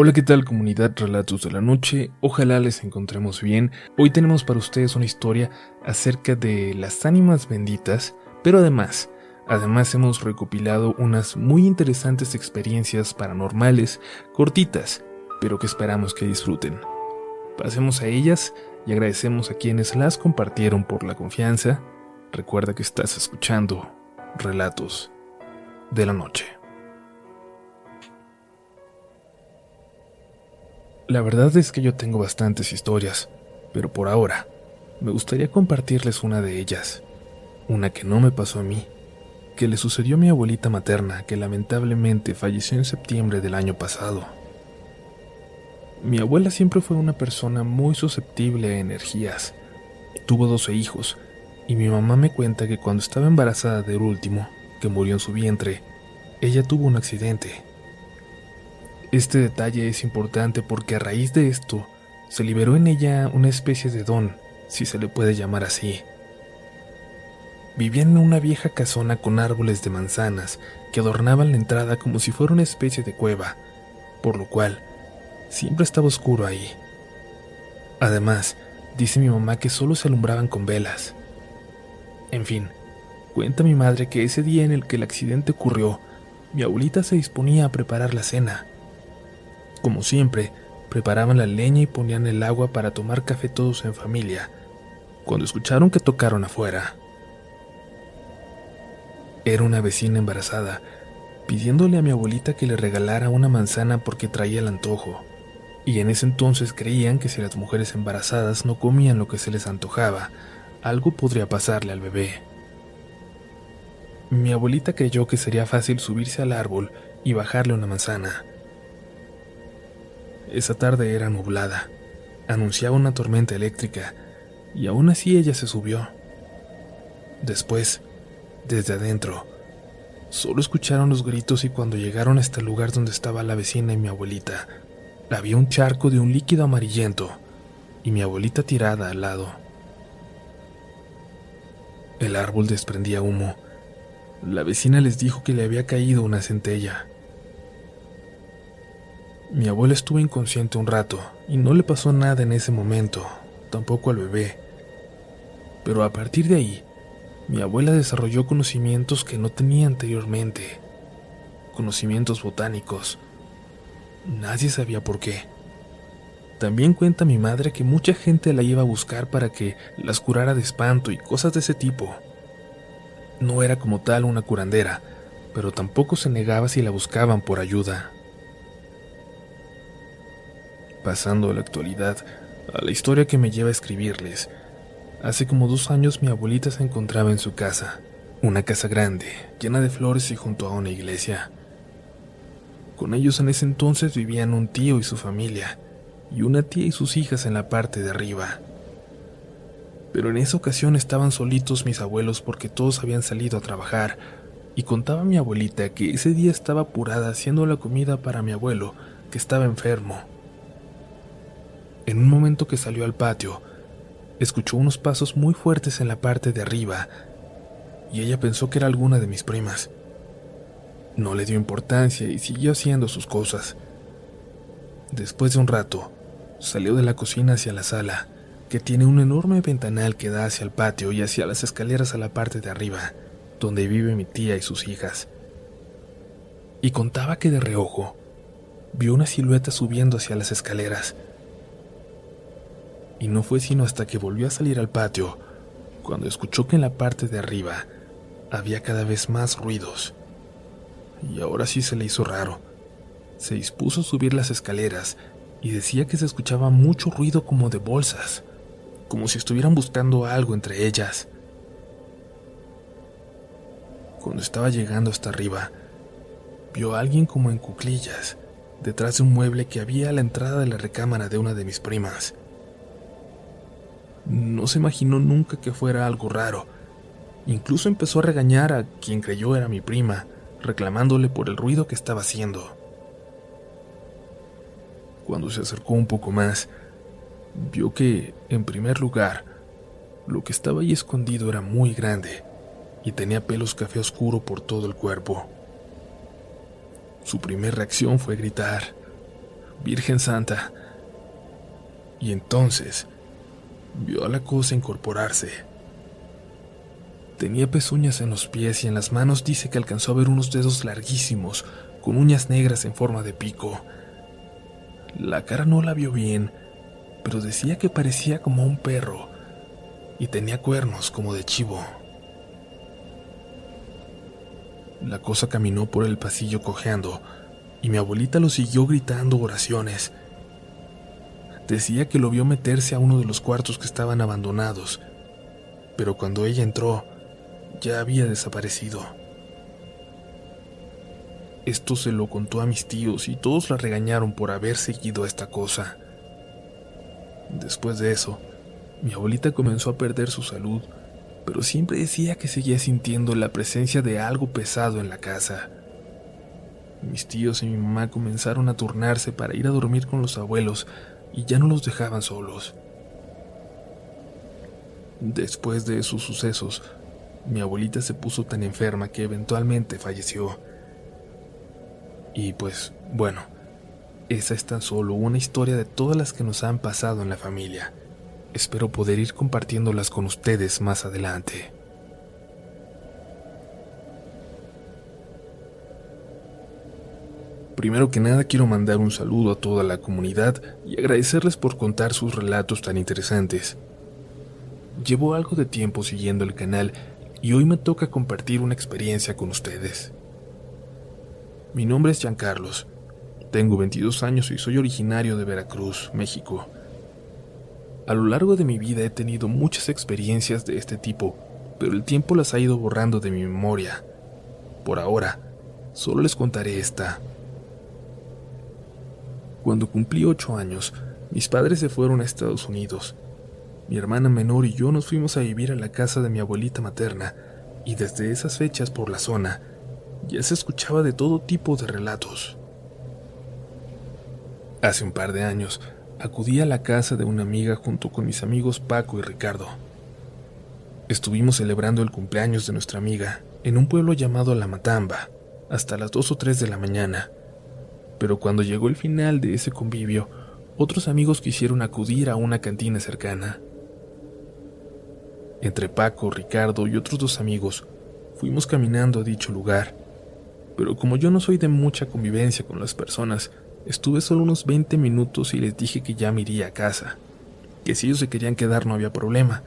Hola, ¿qué tal comunidad Relatos de la Noche? Ojalá les encontremos bien. Hoy tenemos para ustedes una historia acerca de las ánimas benditas, pero además, además hemos recopilado unas muy interesantes experiencias paranormales, cortitas, pero que esperamos que disfruten. Pasemos a ellas y agradecemos a quienes las compartieron por la confianza. Recuerda que estás escuchando Relatos de la Noche. La verdad es que yo tengo bastantes historias, pero por ahora me gustaría compartirles una de ellas, una que no me pasó a mí, que le sucedió a mi abuelita materna, que lamentablemente falleció en septiembre del año pasado. Mi abuela siempre fue una persona muy susceptible a energías. Tuvo 12 hijos, y mi mamá me cuenta que cuando estaba embarazada del último, que murió en su vientre, ella tuvo un accidente este detalle es importante porque a raíz de esto se liberó en ella una especie de don, si se le puede llamar así. Vivían en una vieja casona con árboles de manzanas que adornaban la entrada como si fuera una especie de cueva, por lo cual siempre estaba oscuro ahí. Además, dice mi mamá que solo se alumbraban con velas. En fin, cuenta mi madre que ese día en el que el accidente ocurrió, mi abuelita se disponía a preparar la cena. Como siempre, preparaban la leña y ponían el agua para tomar café todos en familia, cuando escucharon que tocaron afuera. Era una vecina embarazada, pidiéndole a mi abuelita que le regalara una manzana porque traía el antojo, y en ese entonces creían que si las mujeres embarazadas no comían lo que se les antojaba, algo podría pasarle al bebé. Mi abuelita creyó que sería fácil subirse al árbol y bajarle una manzana, esa tarde era nublada, anunciaba una tormenta eléctrica, y aún así ella se subió. Después, desde adentro, solo escucharon los gritos y cuando llegaron hasta el lugar donde estaba la vecina y mi abuelita, había un charco de un líquido amarillento y mi abuelita tirada al lado. El árbol desprendía humo. La vecina les dijo que le había caído una centella. Mi abuela estuvo inconsciente un rato y no le pasó nada en ese momento, tampoco al bebé. Pero a partir de ahí, mi abuela desarrolló conocimientos que no tenía anteriormente, conocimientos botánicos. Nadie sabía por qué. También cuenta mi madre que mucha gente la iba a buscar para que las curara de espanto y cosas de ese tipo. No era como tal una curandera, pero tampoco se negaba si la buscaban por ayuda. Pasando la actualidad, a la historia que me lleva a escribirles. Hace como dos años mi abuelita se encontraba en su casa, una casa grande, llena de flores y junto a una iglesia. Con ellos en ese entonces vivían un tío y su familia, y una tía y sus hijas en la parte de arriba. Pero en esa ocasión estaban solitos mis abuelos porque todos habían salido a trabajar, y contaba mi abuelita que ese día estaba apurada haciendo la comida para mi abuelo, que estaba enfermo. En un momento que salió al patio, escuchó unos pasos muy fuertes en la parte de arriba y ella pensó que era alguna de mis primas. No le dio importancia y siguió haciendo sus cosas. Después de un rato, salió de la cocina hacia la sala, que tiene un enorme ventanal que da hacia el patio y hacia las escaleras a la parte de arriba, donde vive mi tía y sus hijas. Y contaba que de reojo vio una silueta subiendo hacia las escaleras y no fue sino hasta que volvió a salir al patio, cuando escuchó que en la parte de arriba había cada vez más ruidos. Y ahora sí se le hizo raro. Se dispuso a subir las escaleras y decía que se escuchaba mucho ruido como de bolsas, como si estuvieran buscando algo entre ellas. Cuando estaba llegando hasta arriba, vio a alguien como en cuclillas, detrás de un mueble que había a la entrada de la recámara de una de mis primas. No se imaginó nunca que fuera algo raro. Incluso empezó a regañar a quien creyó era mi prima, reclamándole por el ruido que estaba haciendo. Cuando se acercó un poco más, vio que, en primer lugar, lo que estaba ahí escondido era muy grande y tenía pelos café oscuro por todo el cuerpo. Su primera reacción fue gritar, Virgen Santa. Y entonces vio a la cosa incorporarse. Tenía pezuñas en los pies y en las manos dice que alcanzó a ver unos dedos larguísimos, con uñas negras en forma de pico. La cara no la vio bien, pero decía que parecía como un perro y tenía cuernos como de chivo. La cosa caminó por el pasillo cojeando y mi abuelita lo siguió gritando oraciones. Decía que lo vio meterse a uno de los cuartos que estaban abandonados, pero cuando ella entró, ya había desaparecido. Esto se lo contó a mis tíos y todos la regañaron por haber seguido esta cosa. Después de eso, mi abuelita comenzó a perder su salud, pero siempre decía que seguía sintiendo la presencia de algo pesado en la casa. Mis tíos y mi mamá comenzaron a turnarse para ir a dormir con los abuelos y ya no los dejaban solos. Después de esos sucesos, mi abuelita se puso tan enferma que eventualmente falleció. Y pues, bueno, esa es tan solo una historia de todas las que nos han pasado en la familia. Espero poder ir compartiéndolas con ustedes más adelante. Primero que nada quiero mandar un saludo a toda la comunidad y agradecerles por contar sus relatos tan interesantes. Llevo algo de tiempo siguiendo el canal y hoy me toca compartir una experiencia con ustedes. Mi nombre es Giancarlos, tengo 22 años y soy originario de Veracruz, México. A lo largo de mi vida he tenido muchas experiencias de este tipo, pero el tiempo las ha ido borrando de mi memoria. Por ahora, solo les contaré esta. Cuando cumplí ocho años, mis padres se fueron a Estados Unidos. Mi hermana menor y yo nos fuimos a vivir a la casa de mi abuelita materna, y desde esas fechas por la zona ya se escuchaba de todo tipo de relatos. Hace un par de años acudí a la casa de una amiga junto con mis amigos Paco y Ricardo. Estuvimos celebrando el cumpleaños de nuestra amiga en un pueblo llamado La Matamba hasta las dos o tres de la mañana pero cuando llegó el final de ese convivio, otros amigos quisieron acudir a una cantina cercana. Entre Paco, Ricardo y otros dos amigos, fuimos caminando a dicho lugar, pero como yo no soy de mucha convivencia con las personas, estuve solo unos 20 minutos y les dije que ya me iría a casa, que si ellos se querían quedar no había problema,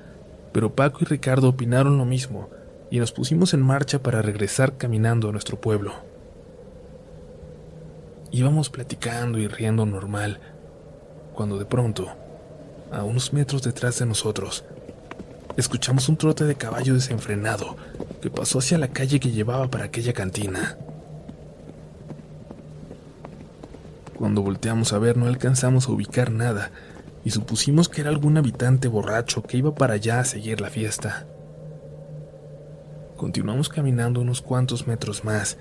pero Paco y Ricardo opinaron lo mismo y nos pusimos en marcha para regresar caminando a nuestro pueblo. Íbamos platicando y riendo normal, cuando de pronto, a unos metros detrás de nosotros, escuchamos un trote de caballo desenfrenado que pasó hacia la calle que llevaba para aquella cantina. Cuando volteamos a ver no alcanzamos a ubicar nada y supusimos que era algún habitante borracho que iba para allá a seguir la fiesta. Continuamos caminando unos cuantos metros más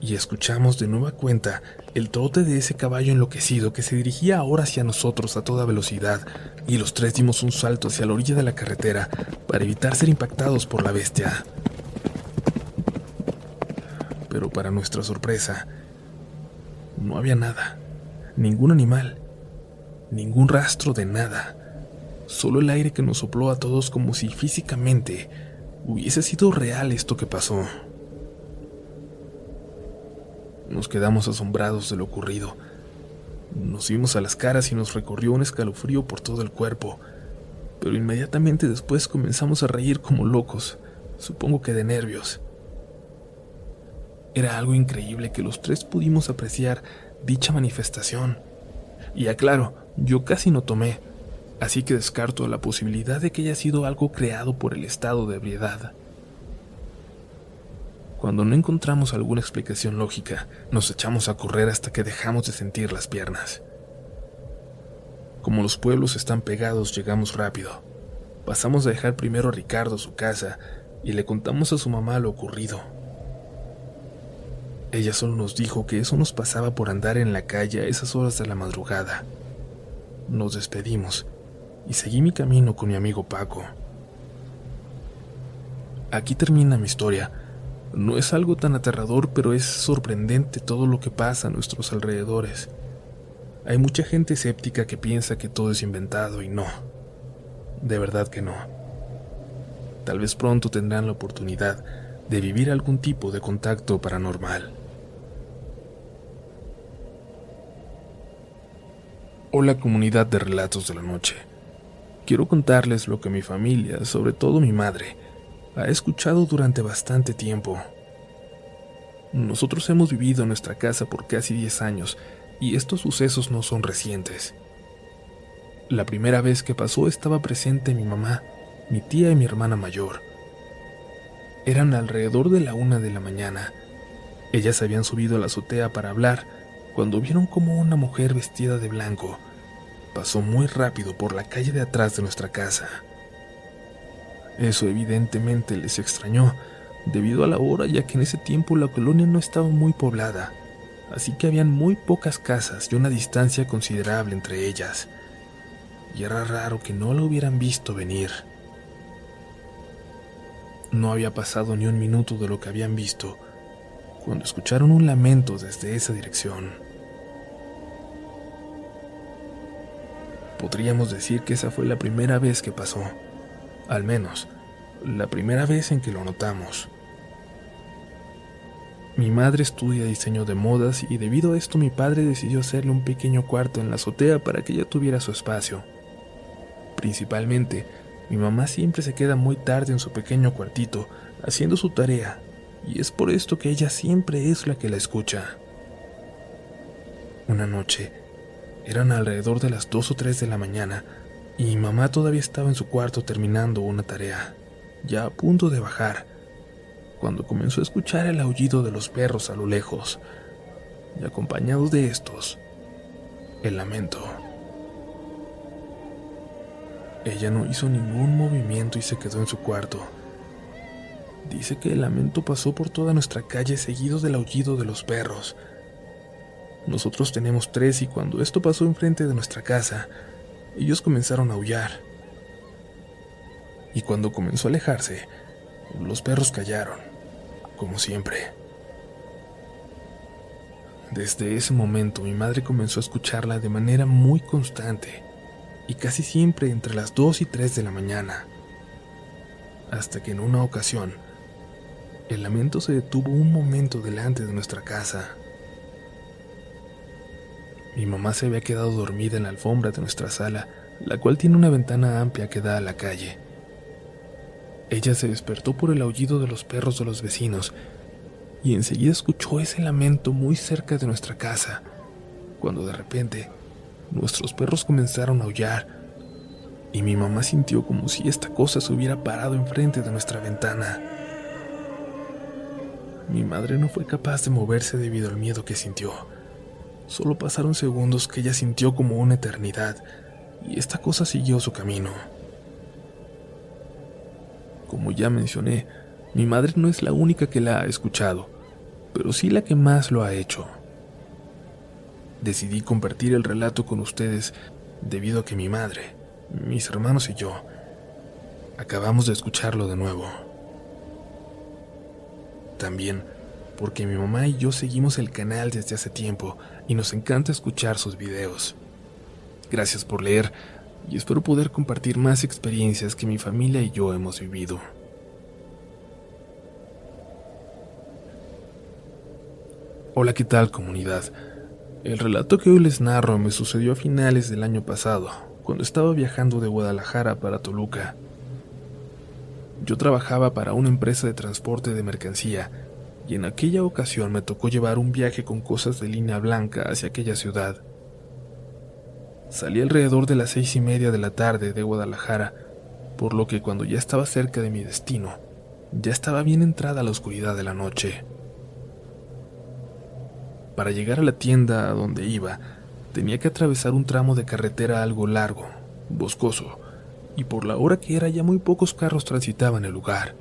y escuchamos de nueva cuenta el trote de ese caballo enloquecido que se dirigía ahora hacia nosotros a toda velocidad, y los tres dimos un salto hacia la orilla de la carretera para evitar ser impactados por la bestia. Pero para nuestra sorpresa, no había nada, ningún animal, ningún rastro de nada, solo el aire que nos sopló a todos como si físicamente hubiese sido real esto que pasó. Nos quedamos asombrados de lo ocurrido. Nos vimos a las caras y nos recorrió un escalofrío por todo el cuerpo, pero inmediatamente después comenzamos a reír como locos, supongo que de nervios. Era algo increíble que los tres pudimos apreciar dicha manifestación. Y aclaro, yo casi no tomé, así que descarto la posibilidad de que haya sido algo creado por el estado de ebriedad. Cuando no encontramos alguna explicación lógica, nos echamos a correr hasta que dejamos de sentir las piernas. Como los pueblos están pegados, llegamos rápido. Pasamos a dejar primero a Ricardo su casa y le contamos a su mamá lo ocurrido. Ella solo nos dijo que eso nos pasaba por andar en la calle a esas horas de la madrugada. Nos despedimos y seguí mi camino con mi amigo Paco. Aquí termina mi historia, no es algo tan aterrador, pero es sorprendente todo lo que pasa a nuestros alrededores. hay mucha gente escéptica que piensa que todo es inventado y no. De verdad que no. Tal vez pronto tendrán la oportunidad de vivir algún tipo de contacto paranormal. Hola comunidad de relatos de la noche. Quiero contarles lo que mi familia, sobre todo mi madre, ha escuchado durante bastante tiempo. Nosotros hemos vivido en nuestra casa por casi 10 años y estos sucesos no son recientes. La primera vez que pasó estaba presente mi mamá, mi tía y mi hermana mayor. Eran alrededor de la una de la mañana. Ellas habían subido a la azotea para hablar cuando vieron como una mujer vestida de blanco pasó muy rápido por la calle de atrás de nuestra casa. Eso evidentemente les extrañó, debido a la hora ya que en ese tiempo la colonia no estaba muy poblada, así que habían muy pocas casas y una distancia considerable entre ellas. Y era raro que no la hubieran visto venir. No había pasado ni un minuto de lo que habían visto cuando escucharon un lamento desde esa dirección. Podríamos decir que esa fue la primera vez que pasó, al menos la primera vez en que lo notamos. Mi madre estudia diseño de modas y debido a esto mi padre decidió hacerle un pequeño cuarto en la azotea para que ella tuviera su espacio. Principalmente, mi mamá siempre se queda muy tarde en su pequeño cuartito haciendo su tarea y es por esto que ella siempre es la que la escucha. Una noche, eran alrededor de las dos o tres de la mañana y mamá todavía estaba en su cuarto terminando una tarea, ya a punto de bajar, cuando comenzó a escuchar el aullido de los perros a lo lejos, y acompañado de estos, el lamento. Ella no hizo ningún movimiento y se quedó en su cuarto. Dice que el lamento pasó por toda nuestra calle seguido del aullido de los perros, nosotros tenemos tres y cuando esto pasó enfrente de nuestra casa, ellos comenzaron a aullar. Y cuando comenzó a alejarse, los perros callaron, como siempre. Desde ese momento mi madre comenzó a escucharla de manera muy constante y casi siempre entre las 2 y 3 de la mañana. Hasta que en una ocasión, el lamento se detuvo un momento delante de nuestra casa. Mi mamá se había quedado dormida en la alfombra de nuestra sala, la cual tiene una ventana amplia que da a la calle. Ella se despertó por el aullido de los perros de los vecinos y enseguida escuchó ese lamento muy cerca de nuestra casa, cuando de repente nuestros perros comenzaron a aullar y mi mamá sintió como si esta cosa se hubiera parado enfrente de nuestra ventana. Mi madre no fue capaz de moverse debido al miedo que sintió. Solo pasaron segundos que ella sintió como una eternidad, y esta cosa siguió su camino. Como ya mencioné, mi madre no es la única que la ha escuchado, pero sí la que más lo ha hecho. Decidí compartir el relato con ustedes debido a que mi madre, mis hermanos y yo acabamos de escucharlo de nuevo. También porque mi mamá y yo seguimos el canal desde hace tiempo y nos encanta escuchar sus videos. Gracias por leer y espero poder compartir más experiencias que mi familia y yo hemos vivido. Hola, ¿qué tal comunidad? El relato que hoy les narro me sucedió a finales del año pasado, cuando estaba viajando de Guadalajara para Toluca. Yo trabajaba para una empresa de transporte de mercancía y en aquella ocasión me tocó llevar un viaje con cosas de línea blanca hacia aquella ciudad. Salí alrededor de las seis y media de la tarde de Guadalajara, por lo que cuando ya estaba cerca de mi destino, ya estaba bien entrada la oscuridad de la noche. Para llegar a la tienda a donde iba, tenía que atravesar un tramo de carretera algo largo, boscoso, y por la hora que era ya muy pocos carros transitaban el lugar.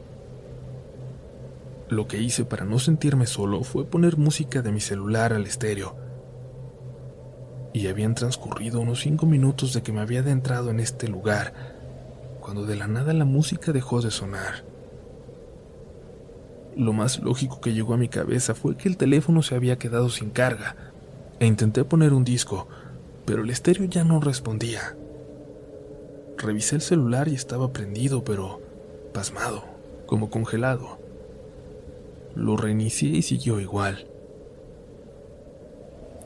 Lo que hice para no sentirme solo fue poner música de mi celular al estéreo. Y habían transcurrido unos cinco minutos de que me había adentrado en este lugar, cuando de la nada la música dejó de sonar. Lo más lógico que llegó a mi cabeza fue que el teléfono se había quedado sin carga, e intenté poner un disco, pero el estéreo ya no respondía. Revisé el celular y estaba prendido, pero pasmado, como congelado. Lo reinicié y siguió igual.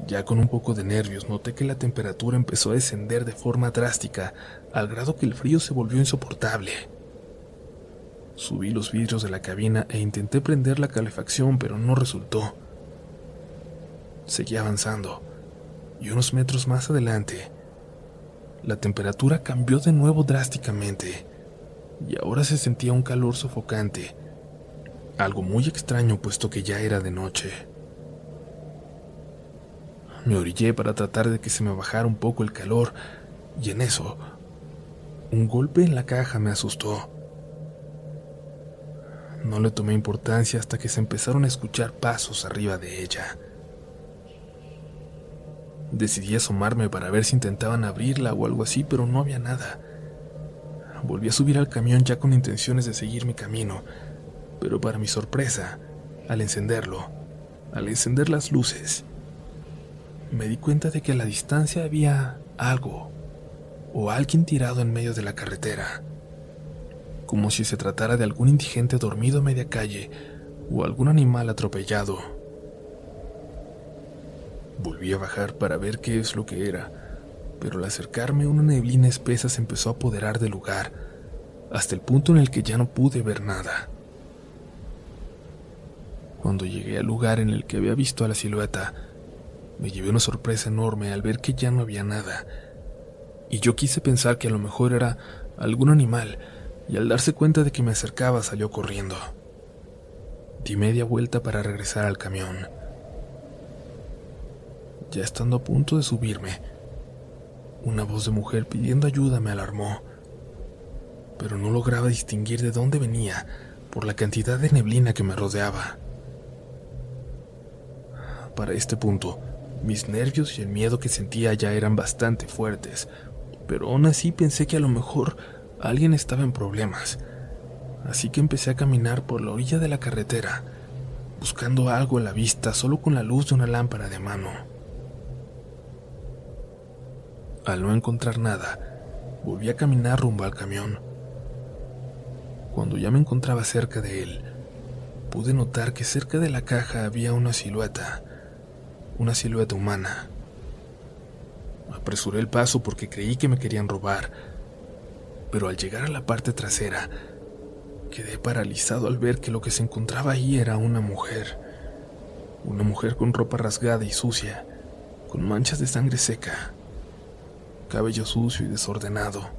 Ya con un poco de nervios noté que la temperatura empezó a descender de forma drástica, al grado que el frío se volvió insoportable. Subí los vidrios de la cabina e intenté prender la calefacción, pero no resultó. Seguí avanzando, y unos metros más adelante, la temperatura cambió de nuevo drásticamente, y ahora se sentía un calor sofocante, algo muy extraño puesto que ya era de noche. Me orillé para tratar de que se me bajara un poco el calor, y en eso, un golpe en la caja me asustó. No le tomé importancia hasta que se empezaron a escuchar pasos arriba de ella. Decidí asomarme para ver si intentaban abrirla o algo así, pero no había nada. Volví a subir al camión ya con intenciones de seguir mi camino, pero para mi sorpresa, al encenderlo, al encender las luces, me di cuenta de que a la distancia había algo o alguien tirado en medio de la carretera, como si se tratara de algún indigente dormido a media calle o algún animal atropellado. Volví a bajar para ver qué es lo que era, pero al acercarme una neblina espesa se empezó a apoderar del lugar, hasta el punto en el que ya no pude ver nada. Cuando llegué al lugar en el que había visto a la silueta, me llevé una sorpresa enorme al ver que ya no había nada. Y yo quise pensar que a lo mejor era algún animal, y al darse cuenta de que me acercaba salió corriendo. Di media vuelta para regresar al camión. Ya estando a punto de subirme, una voz de mujer pidiendo ayuda me alarmó, pero no lograba distinguir de dónde venía por la cantidad de neblina que me rodeaba. Para este punto, mis nervios y el miedo que sentía ya eran bastante fuertes, pero aún así pensé que a lo mejor alguien estaba en problemas. Así que empecé a caminar por la orilla de la carretera, buscando algo a la vista solo con la luz de una lámpara de mano. Al no encontrar nada, volví a caminar rumbo al camión. Cuando ya me encontraba cerca de él, pude notar que cerca de la caja había una silueta una silueta humana. Apresuré el paso porque creí que me querían robar, pero al llegar a la parte trasera, quedé paralizado al ver que lo que se encontraba ahí era una mujer. Una mujer con ropa rasgada y sucia, con manchas de sangre seca, cabello sucio y desordenado.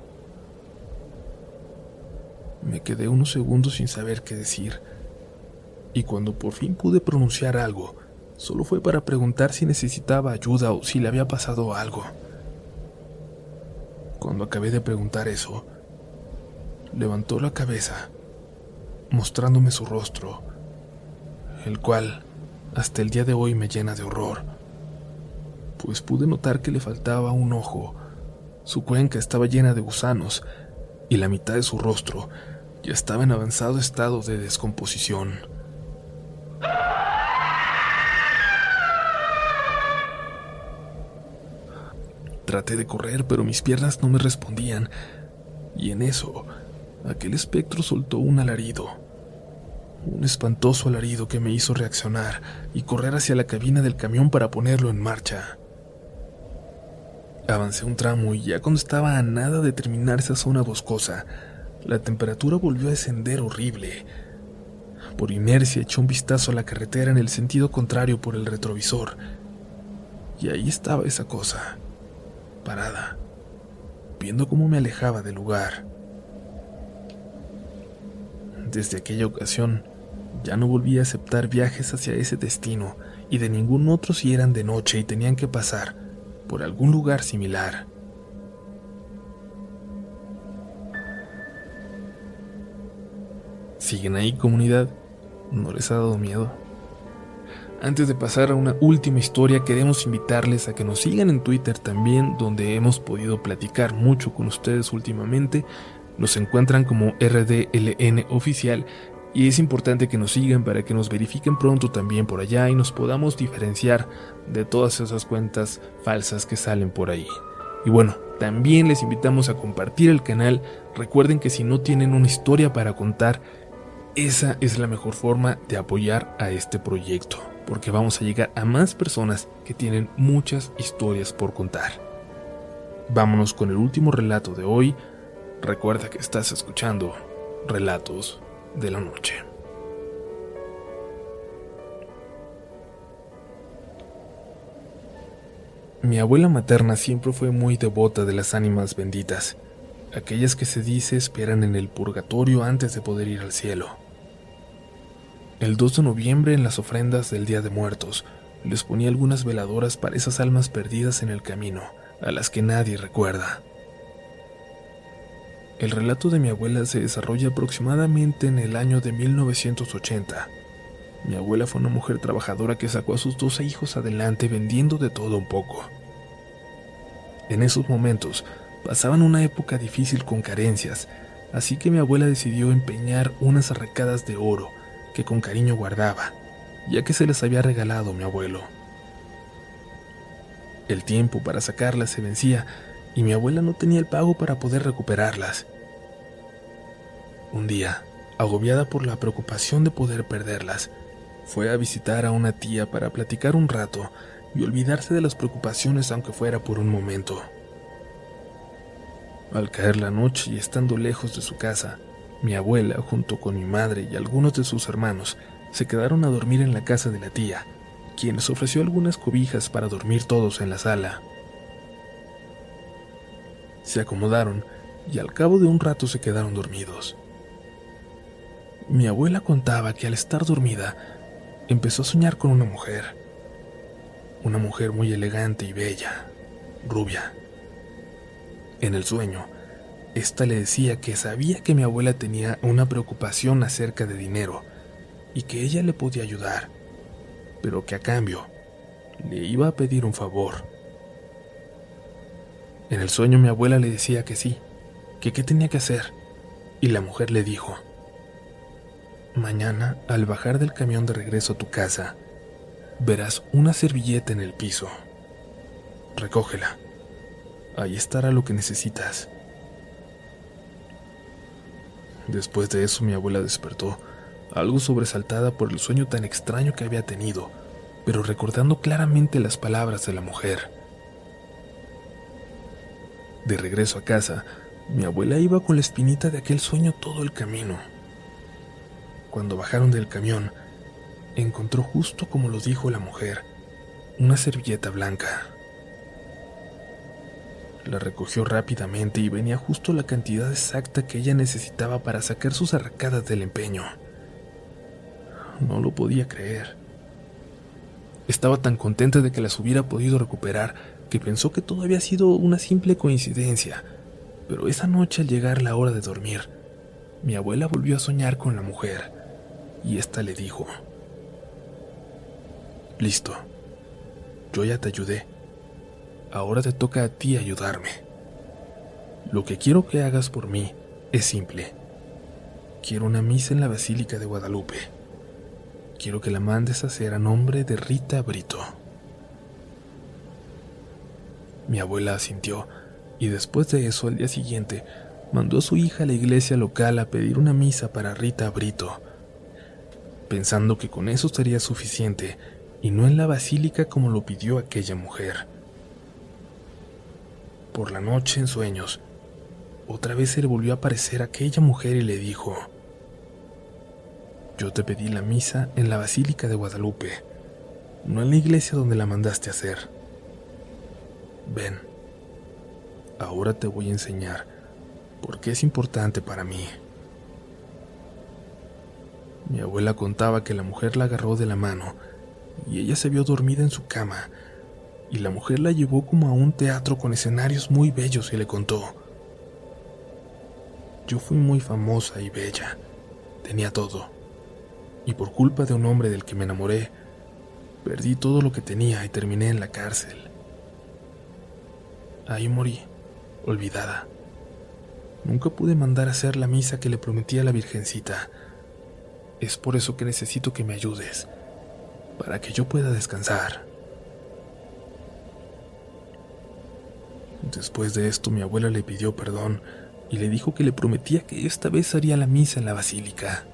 Me quedé unos segundos sin saber qué decir, y cuando por fin pude pronunciar algo, Solo fue para preguntar si necesitaba ayuda o si le había pasado algo. Cuando acabé de preguntar eso, levantó la cabeza, mostrándome su rostro, el cual hasta el día de hoy me llena de horror, pues pude notar que le faltaba un ojo, su cuenca estaba llena de gusanos y la mitad de su rostro ya estaba en avanzado estado de descomposición. Traté de correr, pero mis piernas no me respondían, y en eso, aquel espectro soltó un alarido. Un espantoso alarido que me hizo reaccionar y correr hacia la cabina del camión para ponerlo en marcha. Avancé un tramo y ya cuando estaba a nada de terminar esa zona boscosa, la temperatura volvió a descender horrible. Por inercia eché un vistazo a la carretera en el sentido contrario por el retrovisor, y ahí estaba esa cosa parada, viendo cómo me alejaba del lugar. Desde aquella ocasión, ya no volví a aceptar viajes hacia ese destino y de ningún otro si eran de noche y tenían que pasar por algún lugar similar. ¿Siguen ahí comunidad? ¿No les ha dado miedo? Antes de pasar a una última historia, queremos invitarles a que nos sigan en Twitter también, donde hemos podido platicar mucho con ustedes últimamente. Nos encuentran como RDLN Oficial Y es importante que nos sigan para que nos verifiquen pronto también por allá y nos podamos diferenciar de todas esas cuentas falsas que salen por ahí. Y bueno, también les invitamos a compartir el canal. Recuerden que si no tienen una historia para contar, esa es la mejor forma de apoyar a este proyecto, porque vamos a llegar a más personas que tienen muchas historias por contar. Vámonos con el último relato de hoy. Recuerda que estás escuchando Relatos de la noche. Mi abuela materna siempre fue muy devota de las ánimas benditas, aquellas que se dice esperan en el purgatorio antes de poder ir al cielo. El 2 de noviembre, en las ofrendas del Día de Muertos, les ponía algunas veladoras para esas almas perdidas en el camino, a las que nadie recuerda. El relato de mi abuela se desarrolla aproximadamente en el año de 1980. Mi abuela fue una mujer trabajadora que sacó a sus 12 hijos adelante vendiendo de todo un poco. En esos momentos pasaban una época difícil con carencias, así que mi abuela decidió empeñar unas arracadas de oro que con cariño guardaba, ya que se las había regalado mi abuelo. El tiempo para sacarlas se vencía y mi abuela no tenía el pago para poder recuperarlas. Un día, agobiada por la preocupación de poder perderlas, fue a visitar a una tía para platicar un rato y olvidarse de las preocupaciones aunque fuera por un momento. Al caer la noche y estando lejos de su casa, mi abuela, junto con mi madre y algunos de sus hermanos, se quedaron a dormir en la casa de la tía, quienes ofreció algunas cobijas para dormir todos en la sala. Se acomodaron y al cabo de un rato se quedaron dormidos. Mi abuela contaba que al estar dormida empezó a soñar con una mujer, una mujer muy elegante y bella, rubia. En el sueño, ésta le decía que sabía que mi abuela tenía una preocupación acerca de dinero y que ella le podía ayudar, pero que a cambio le iba a pedir un favor. En el sueño mi abuela le decía que sí, que qué tenía que hacer, y la mujer le dijo, Mañana, al bajar del camión de regreso a tu casa, verás una servilleta en el piso. Recógela. Ahí estará lo que necesitas. Después de eso mi abuela despertó, algo sobresaltada por el sueño tan extraño que había tenido, pero recordando claramente las palabras de la mujer. De regreso a casa, mi abuela iba con la espinita de aquel sueño todo el camino. Cuando bajaron del camión, encontró justo como lo dijo la mujer, una servilleta blanca. La recogió rápidamente y venía justo la cantidad exacta que ella necesitaba para sacar sus arracadas del empeño. No lo podía creer. Estaba tan contenta de que las hubiera podido recuperar que pensó que todo había sido una simple coincidencia, pero esa noche al llegar la hora de dormir, mi abuela volvió a soñar con la mujer, y ésta le dijo, Listo, yo ya te ayudé, ahora te toca a ti ayudarme. Lo que quiero que hagas por mí es simple. Quiero una misa en la Basílica de Guadalupe. Quiero que la mandes hacer a nombre de Rita Brito. Mi abuela asintió, y después de eso, al día siguiente, mandó a su hija a la iglesia local a pedir una misa para Rita Brito, pensando que con eso sería suficiente, y no en la basílica como lo pidió aquella mujer. Por la noche, en sueños, otra vez se le volvió a aparecer aquella mujer y le dijo, Yo te pedí la misa en la Basílica de Guadalupe, no en la iglesia donde la mandaste hacer. Ven, ahora te voy a enseñar por qué es importante para mí. Mi abuela contaba que la mujer la agarró de la mano y ella se vio dormida en su cama, y la mujer la llevó como a un teatro con escenarios muy bellos y le contó. Yo fui muy famosa y bella, tenía todo, y por culpa de un hombre del que me enamoré, perdí todo lo que tenía y terminé en la cárcel. Ahí morí, olvidada. Nunca pude mandar a hacer la misa que le prometí a la Virgencita. Es por eso que necesito que me ayudes, para que yo pueda descansar. Después de esto mi abuela le pidió perdón y le dijo que le prometía que esta vez haría la misa en la basílica.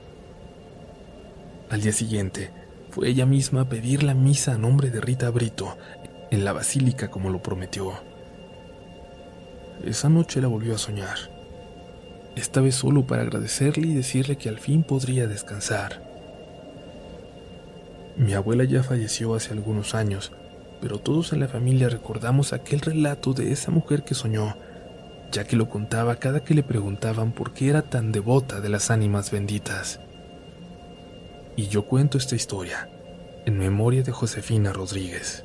Al día siguiente, fue ella misma a pedir la misa a nombre de Rita Brito en la basílica como lo prometió. Esa noche la volvió a soñar, esta vez solo para agradecerle y decirle que al fin podría descansar. Mi abuela ya falleció hace algunos años, pero todos en la familia recordamos aquel relato de esa mujer que soñó, ya que lo contaba cada que le preguntaban por qué era tan devota de las ánimas benditas. Y yo cuento esta historia en memoria de Josefina Rodríguez.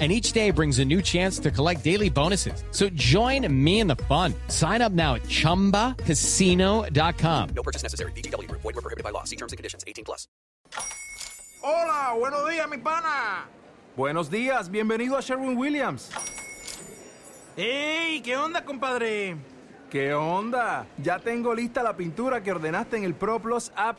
and each day brings a new chance to collect daily bonuses. So join me in the fun. Sign up now at ChumbaCasino.com. No purchase necessary. BGW. Void were prohibited by law. See terms and conditions. 18 plus. Hola, buenos días, mi pana. Buenos días, bienvenido a Sherwin Williams. ¡Ey! ¿Qué onda, compadre? ¿Qué onda? Ya tengo lista la pintura que ordenaste en el ProPlus app.